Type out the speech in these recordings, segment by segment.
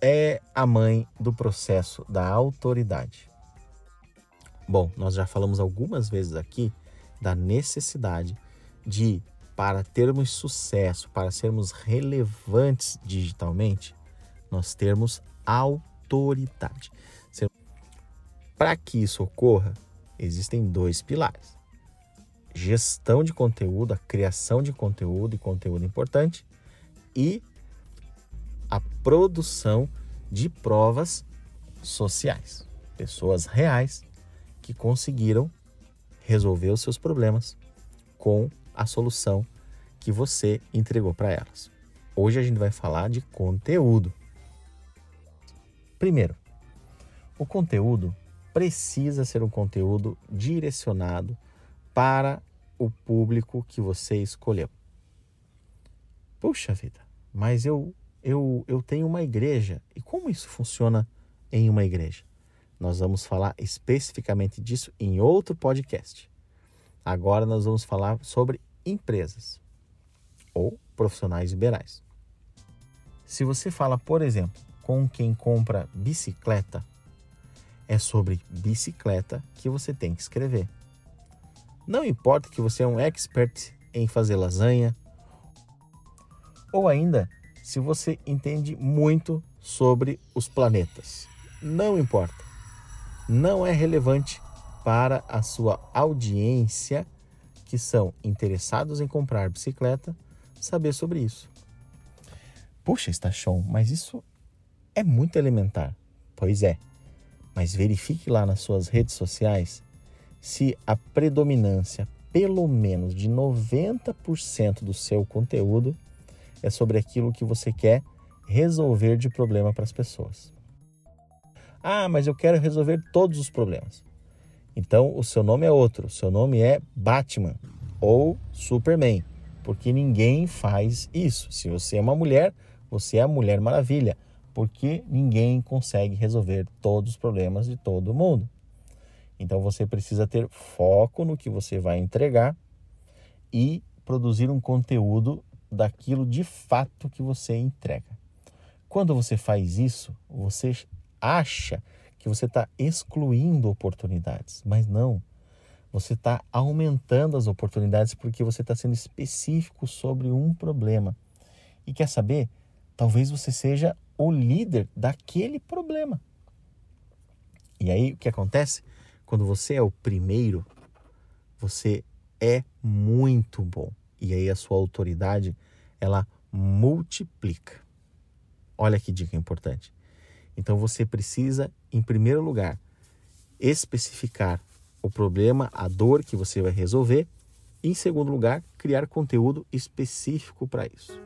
é a mãe do processo da autoridade. Bom, nós já falamos algumas vezes aqui da necessidade de, para termos sucesso, para sermos relevantes digitalmente, nós termos autoridade. Para que isso ocorra, existem dois pilares: gestão de conteúdo, a criação de conteúdo e conteúdo importante, e produção de provas sociais. Pessoas reais que conseguiram resolver os seus problemas com a solução que você entregou para elas. Hoje a gente vai falar de conteúdo. Primeiro, o conteúdo precisa ser um conteúdo direcionado para o público que você escolheu. Puxa vida, mas eu, eu, eu tenho uma igreja. E como isso funciona em uma igreja? Nós vamos falar especificamente disso em outro podcast. Agora nós vamos falar sobre empresas ou profissionais liberais. Se você fala, por exemplo, com quem compra bicicleta, é sobre bicicleta que você tem que escrever. Não importa que você é um expert em fazer lasanha, ou ainda se você entende muito sobre os planetas. Não importa. Não é relevante para a sua audiência que são interessados em comprar bicicleta saber sobre isso. Puxa, Stachon, mas isso é muito elementar. Pois é, mas verifique lá nas suas redes sociais se a predominância, pelo menos de 90% do seu conteúdo, é sobre aquilo que você quer resolver de problema para as pessoas. Ah, mas eu quero resolver todos os problemas. Então o seu nome é outro, o seu nome é Batman ou Superman, porque ninguém faz isso. Se você é uma mulher, você é a Mulher Maravilha, porque ninguém consegue resolver todos os problemas de todo mundo. Então você precisa ter foco no que você vai entregar e produzir um conteúdo daquilo de fato que você entrega. Quando você faz isso, você acha que você está excluindo oportunidades, mas não. Você está aumentando as oportunidades porque você está sendo específico sobre um problema. E quer saber? Talvez você seja o líder daquele problema. E aí o que acontece? Quando você é o primeiro, você é muito bom e aí a sua autoridade ela multiplica. Olha que dica importante. Então você precisa, em primeiro lugar, especificar o problema, a dor que você vai resolver, e em segundo lugar, criar conteúdo específico para isso.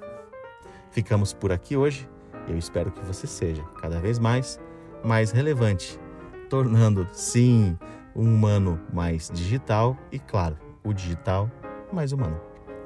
Ficamos por aqui hoje. Eu espero que você seja cada vez mais mais relevante, tornando sim um humano mais digital e claro, o digital mais humano.